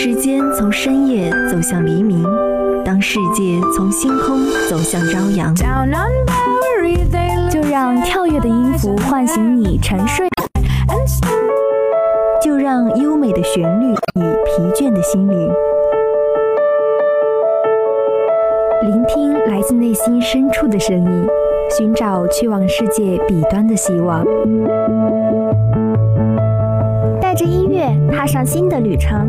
时间从深夜走向黎明，当世界从星空走向朝阳，就让跳跃的音符唤醒你沉睡，就让优美的旋律与疲倦的心灵，聆听来自内心深处的声音，寻找去往世界彼端的希望。带着音乐踏上新的旅程，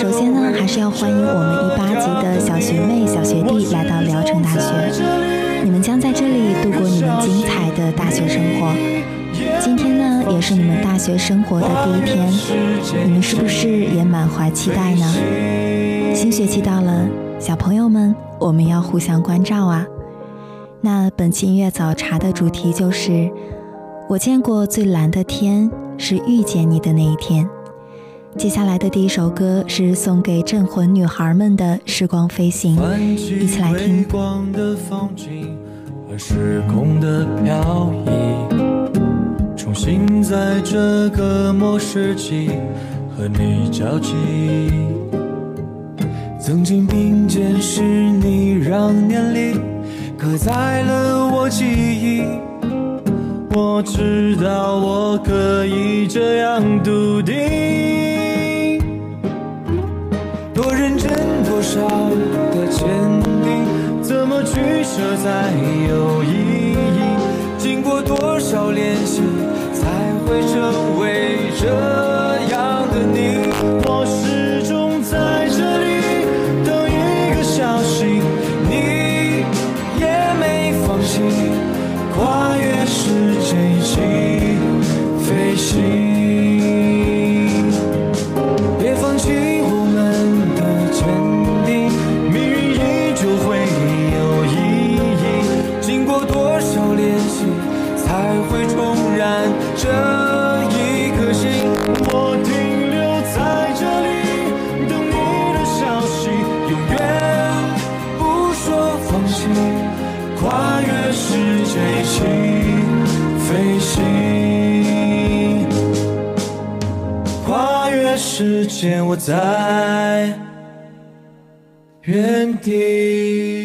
首先呢，还是要欢迎我们一八级的小学妹、小学弟来到聊城大学，你们将在这里度过你们精彩的大学生活。今天呢，也是你们大学生活的第一天，你们是不是也满怀期待呢？新学期到了，小朋友们，我们要互相关照啊。那本期音乐早茶的主题就是，我见过最蓝的天是遇见你的那一天。接下来的第一首歌是送给镇魂女孩们的《时光飞行》，一起来听。重新在这个末世纪和你交集，曾经并肩是你，让年龄刻在了我记忆。我知道我可以这样笃定，才有意义？经过多少练习。时间，我在原地。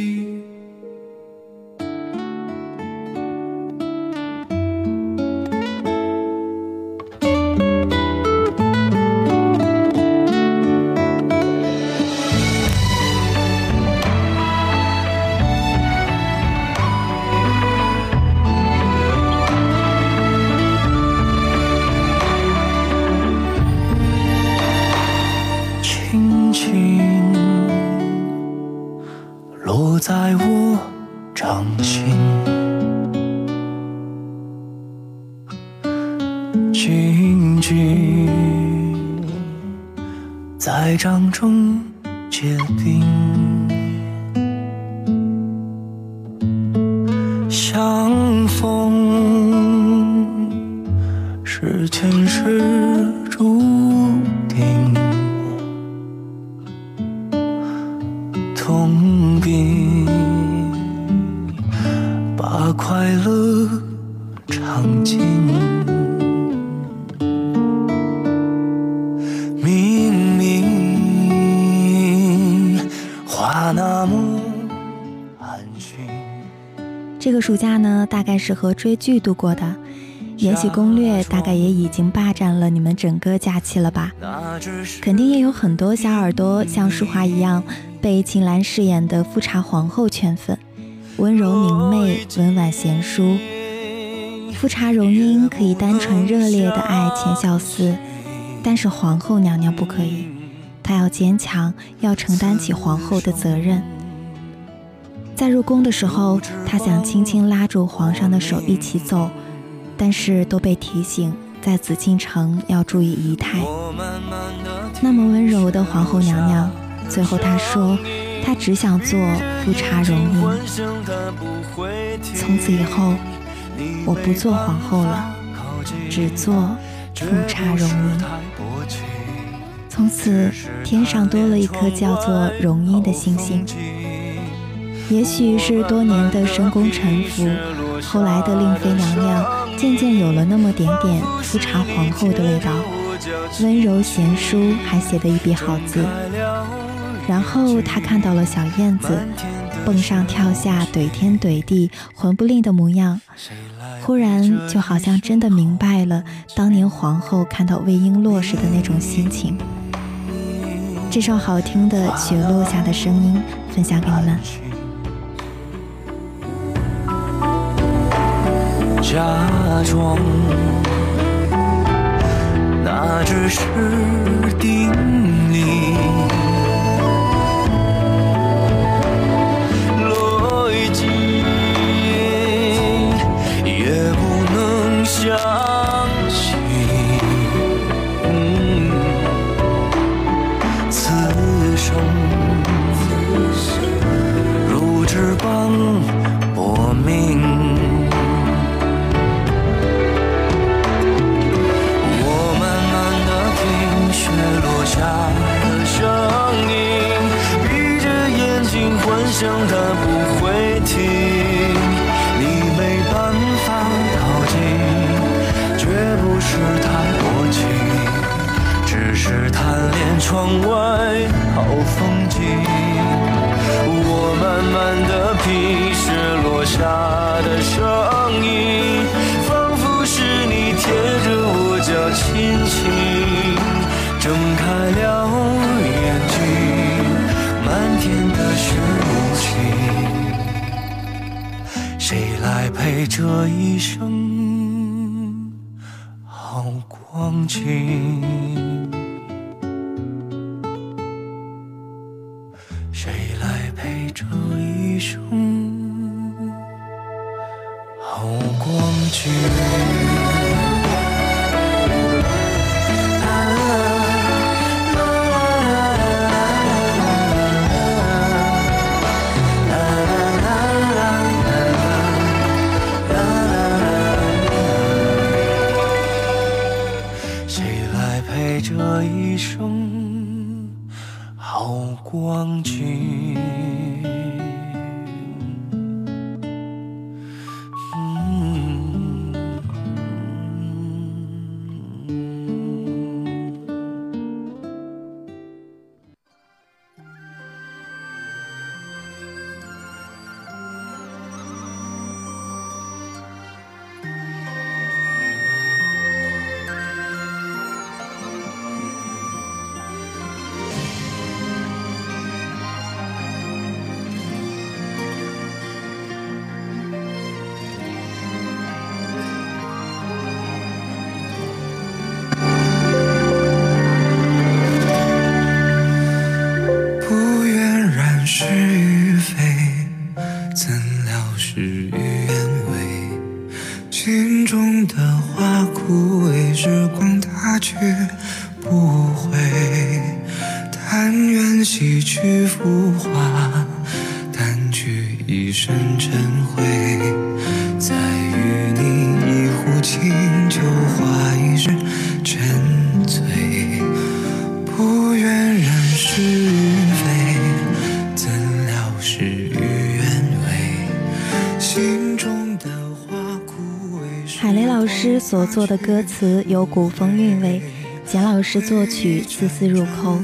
是前世注定。痛并把快乐尝尽。明明花那么这个暑假呢，大概是和追剧度过的。延禧攻略》大概也已经霸占了你们整个假期了吧？肯定也有很多小耳朵像淑华一样，被秦岚饰演的富察皇后圈粉，温柔明媚，温婉贤淑。富察容音可以单纯热烈的爱钱孝思，但是皇后娘娘不可以，她要坚强，要承担起皇后的责任。在入宫的时候，她想轻轻拉住皇上的手一起走，但是都被提醒在紫禁城要注意仪态。那么温柔的皇后娘娘，最后她说，她只想做富察容音。从此以后，我不做皇后了，只做富察容音。从此，天上多了一颗叫做容音的星星。也许是多年的深宫沉浮，后来的令妃娘娘渐渐有了那么点点富察皇后的味道，温柔贤淑，还写得一笔好字。然后她看到了小燕子蹦上跳下、怼天怼地、魂不吝的模样，忽然就好像真的明白了当年皇后看到魏璎珞时的那种心情。这首好听的《雪落下的声音》分享给你们。假装，那只是定理。是太多情，只是贪恋窗外好风景。我慢慢的品雪落下的声音，仿佛是你贴着我脚轻轻睁开了眼睛，漫天的雪无情。谁来陪这一生情。所做的歌词有古风韵味，简老师作曲丝丝入扣，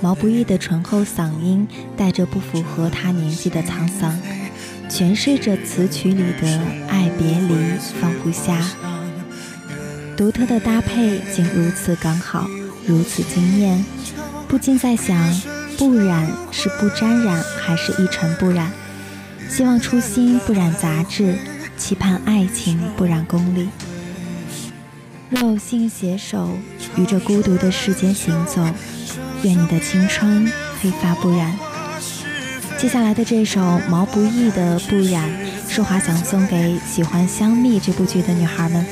毛不易的醇厚嗓音带着不符合他年纪的沧桑。诠释着词曲里的爱别离放不下。独特的搭配竟如此刚好，如此惊艳，不禁在想：不染是不沾染，还是一尘不染？希望初心不染杂质，期盼爱情不染功利。肉信携手与这孤独的世间行走，愿你的青春黑发不染。接下来的这首毛不易的《不染》，舒华想送给喜欢《香蜜》这部剧的女孩们。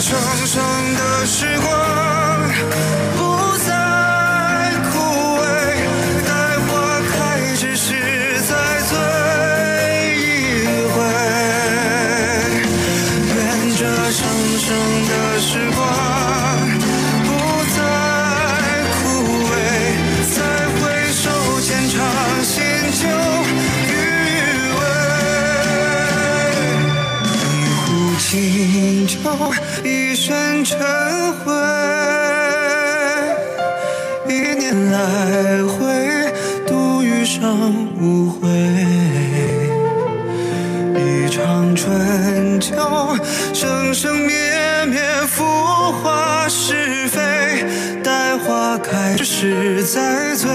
成长的时光身尘灰，一年来回，度余生无悔。一场春秋，生生灭灭，浮华是非，待花开之时再醉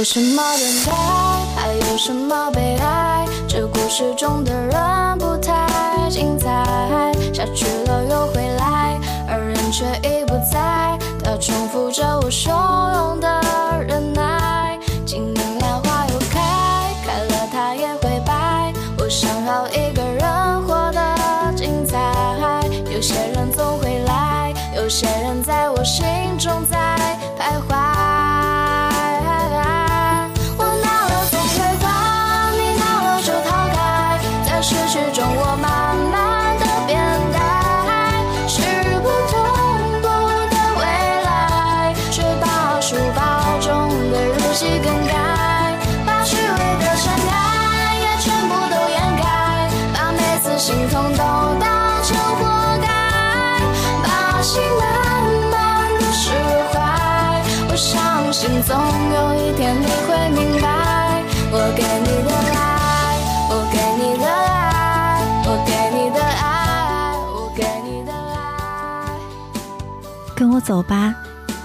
有什么等待，还有什么悲哀？这故事中的总有一天你会明白，我给你的爱，我给你的爱，我给你的爱，我给你的爱。跟我走吧，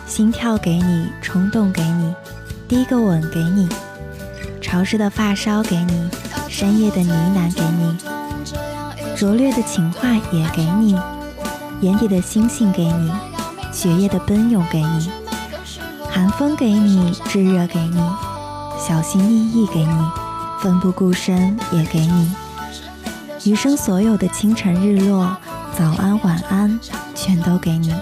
心跳给你，冲动给你，第一个吻给你，潮湿的发梢给你，深夜的呢喃给你，拙劣的情话也给你，眼底的星星给你，血液的奔涌给你，寒风给你，炙热给你，小心翼翼给你，奋不顾身也给你，余生所有的清晨日落，早安晚安，全都给你。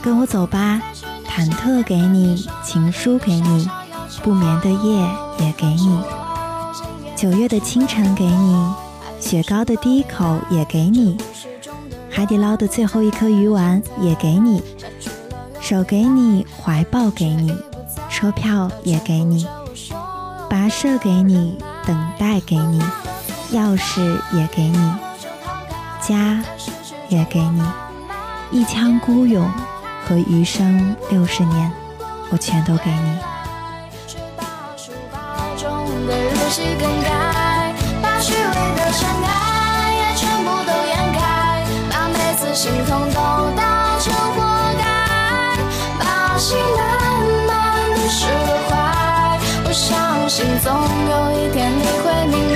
跟我走吧，忐忑给你，情书给你，不眠的夜也给你，九月的清晨给你，雪糕的第一口也给你，海底捞的最后一颗鱼丸也给你，手给你，怀抱给你，车票也给你，跋涉给你，等待给你，钥匙也给你，家也给你，一腔孤勇。和余生六十年，我全都给你。把书包中的日记更改，把虚伪的深爱也全部都掩盖，把每次心痛都当成活，把心慢慢的释怀。我相信总有一天你会明白，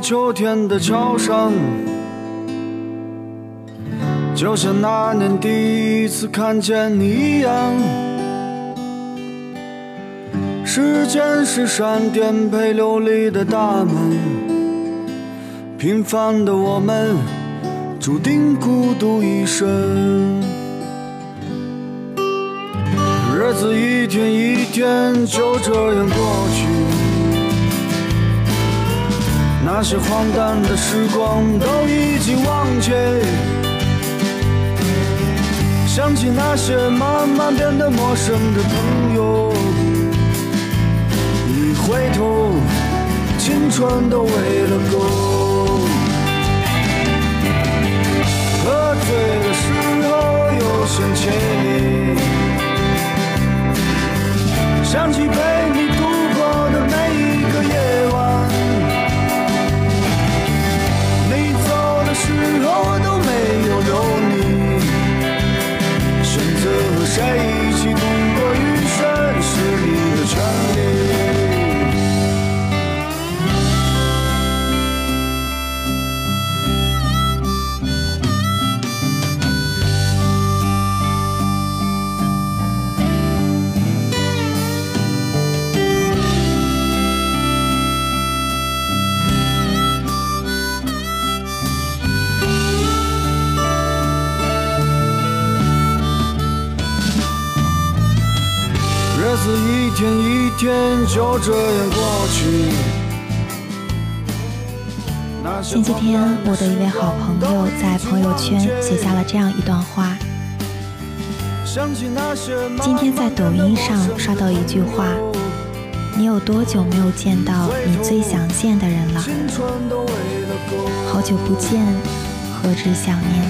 秋天的桥上，就像那年第一次看见你一样。时间是扇颠沛流离的大门，平凡的我们注定孤独一生。日子一天一天就这样过去。那些荒诞的时光都已经忘记，想起那些慢慢变得陌生的朋友，一回头，青春都喂了狗。喝醉的时候又想起你，想起陪你前几天，我的一位好朋友在朋友圈写下了这样一段话。今天在抖音上刷到一句话：“你有多久没有见到你最想见的人了？好久不见，何止想念。”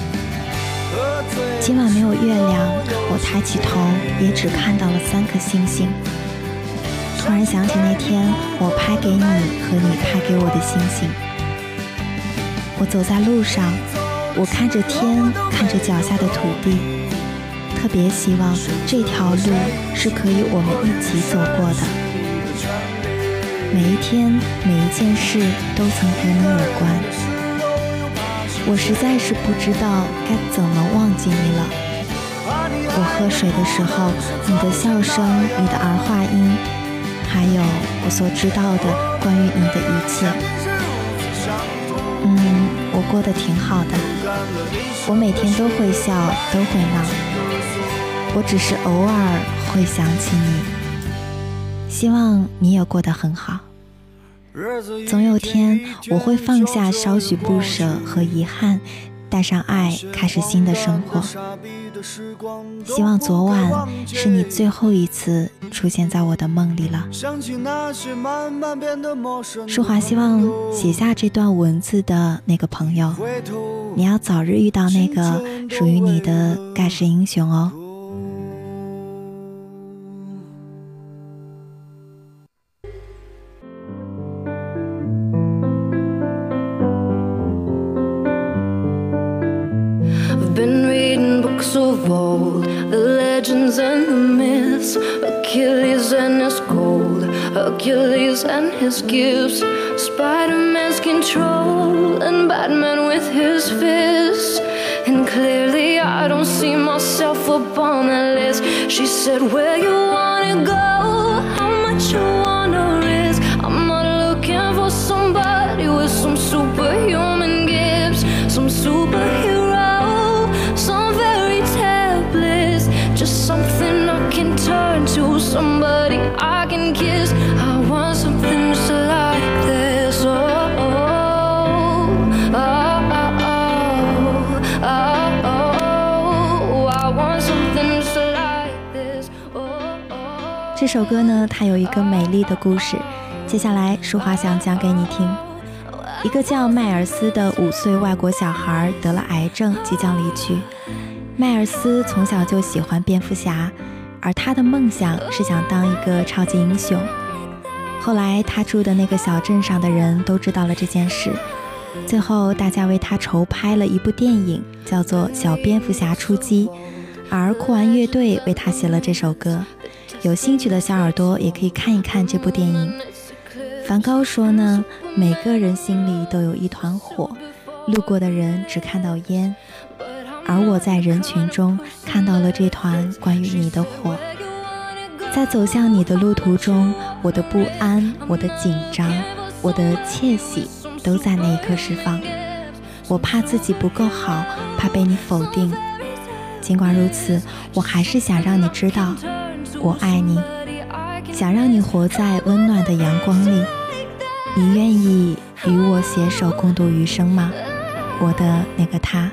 今晚没有月亮，我抬起头也只看到了三颗星星。突然想起那天我拍给你和你拍给我的星星。我走在路上，我看着天，看着脚下的土地，特别希望这条路是可以我们一起走过的。每一天，每一件事都曾和你有关。我实在是不知道该怎么忘记你了。我喝水的时候，你的笑声，你的儿化音。还有我所知道的关于你的一切。过得挺好的，我每天都会笑，都会闹，我只是偶尔会想起你。希望你也过得很好。总有天我会放下稍许不舍和遗憾。带上爱，开始新的生活。希望昨晚是你最后一次出现在我的梦里了。舒华希望写下这段文字的那个朋友，你要早日遇到那个属于你的盖世英雄哦。Legends and the myths, Achilles and his gold, Achilles and his gifts, Spider Man's control, and Batman with his fists. And clearly, I don't see myself upon that list. She said, Where you wanna go? 这首歌呢，它有一个美丽的故事。接下来，淑华想讲给你听。一个叫迈尔斯的五岁外国小孩得了癌症，即将离去。迈尔斯从小就喜欢蝙蝠侠，而他的梦想是想当一个超级英雄。后来，他住的那个小镇上的人都知道了这件事，最后大家为他筹拍了一部电影，叫做《小蝙蝠侠出击》，而酷玩乐队为他写了这首歌。有兴趣的小耳朵也可以看一看这部电影。梵高说呢，每个人心里都有一团火，路过的人只看到烟。而我在人群中看到了这团关于你的火，在走向你的路途中，我的不安、我的紧张、我的窃喜，都在那一刻释放。我怕自己不够好，怕被你否定。尽管如此，我还是想让你知道，我爱你，想让你活在温暖的阳光里。你愿意与我携手共度余生吗，我的那个他？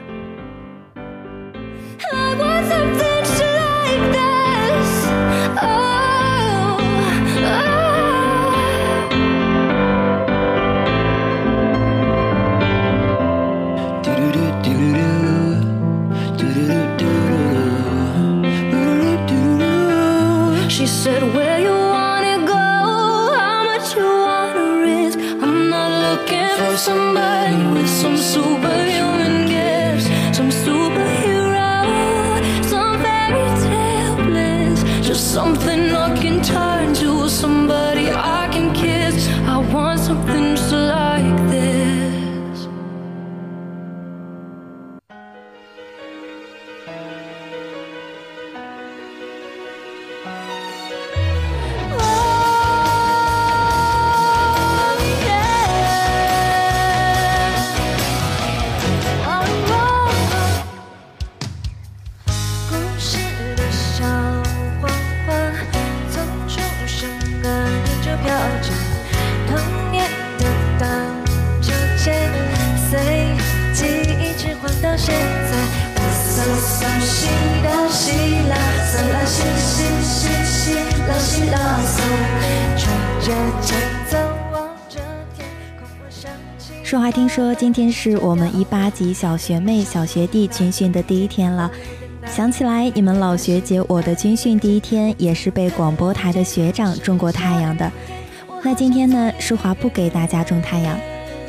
She said, where you wanna go, how much you wanna risk? I'm not looking for somebody with some superhuman gifts Some superhero, some fairy tale bliss Just something 说华听说，今天是我们一八级小学妹、小学弟军训的第一天了。想起来，你们老学姐我的军训第一天，也是被广播台的学长种过太阳的。那今天呢，舒华不给大家种太阳，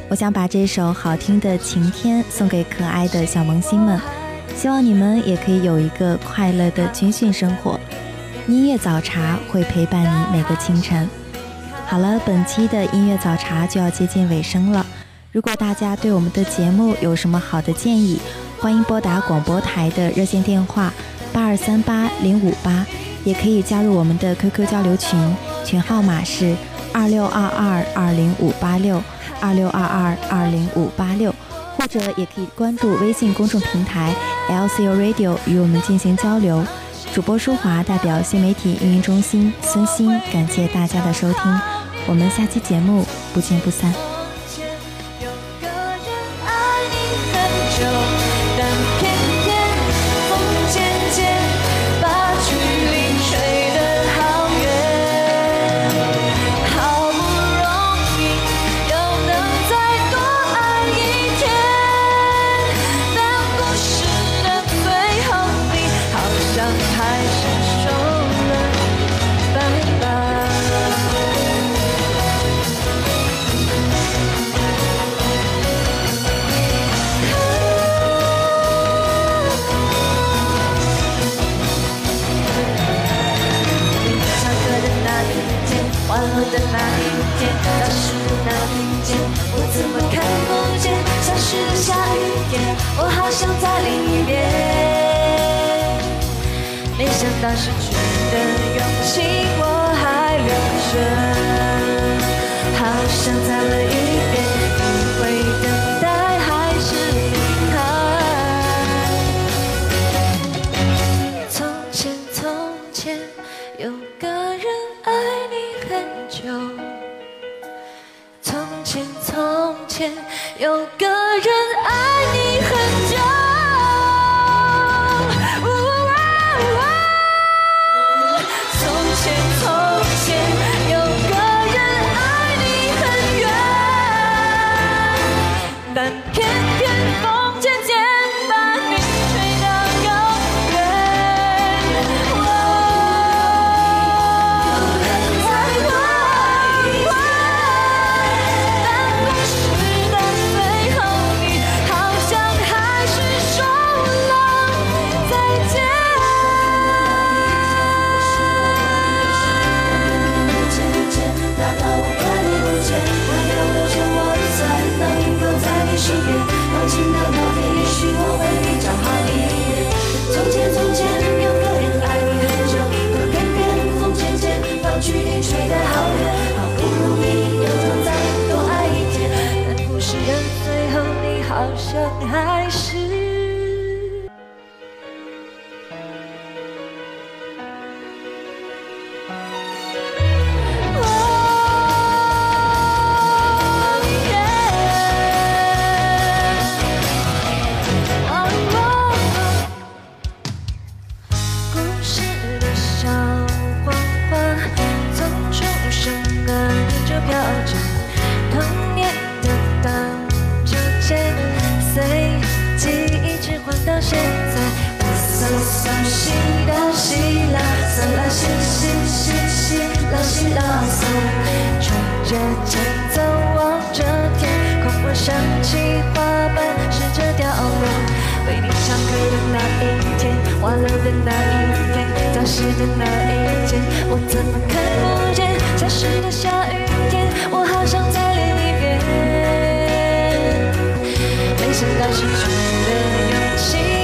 我想把这首好听的《晴天》送给可爱的小萌新们。希望你们也可以有一个快乐的军训生活。音乐早茶会陪伴你每个清晨。好了，本期的音乐早茶就要接近尾声了。如果大家对我们的节目有什么好的建议，欢迎拨打广播台的热线电话八二三八零五八，也可以加入我们的 QQ 交流群，群号码是。二六二二二零五八六，二六二二二零五八六，或者也可以关注微信公众平台 LCU Radio 与我们进行交流。主播舒华代表新媒体运营中心孙鑫，感谢大家的收听，我们下期节目不见不散。我好想在另一边。没想到失去的勇气我还留着，好想再。算啦，嘻嘻嘻嘻啦嘻啦啦，吹着前奏望着天空，我想起花瓣试着掉落，为你唱歌的那一天，花落的那一天，消失的那一天，我怎么看不见？消失的下雨天，我好想再淋一遍。没想到失去的勇气。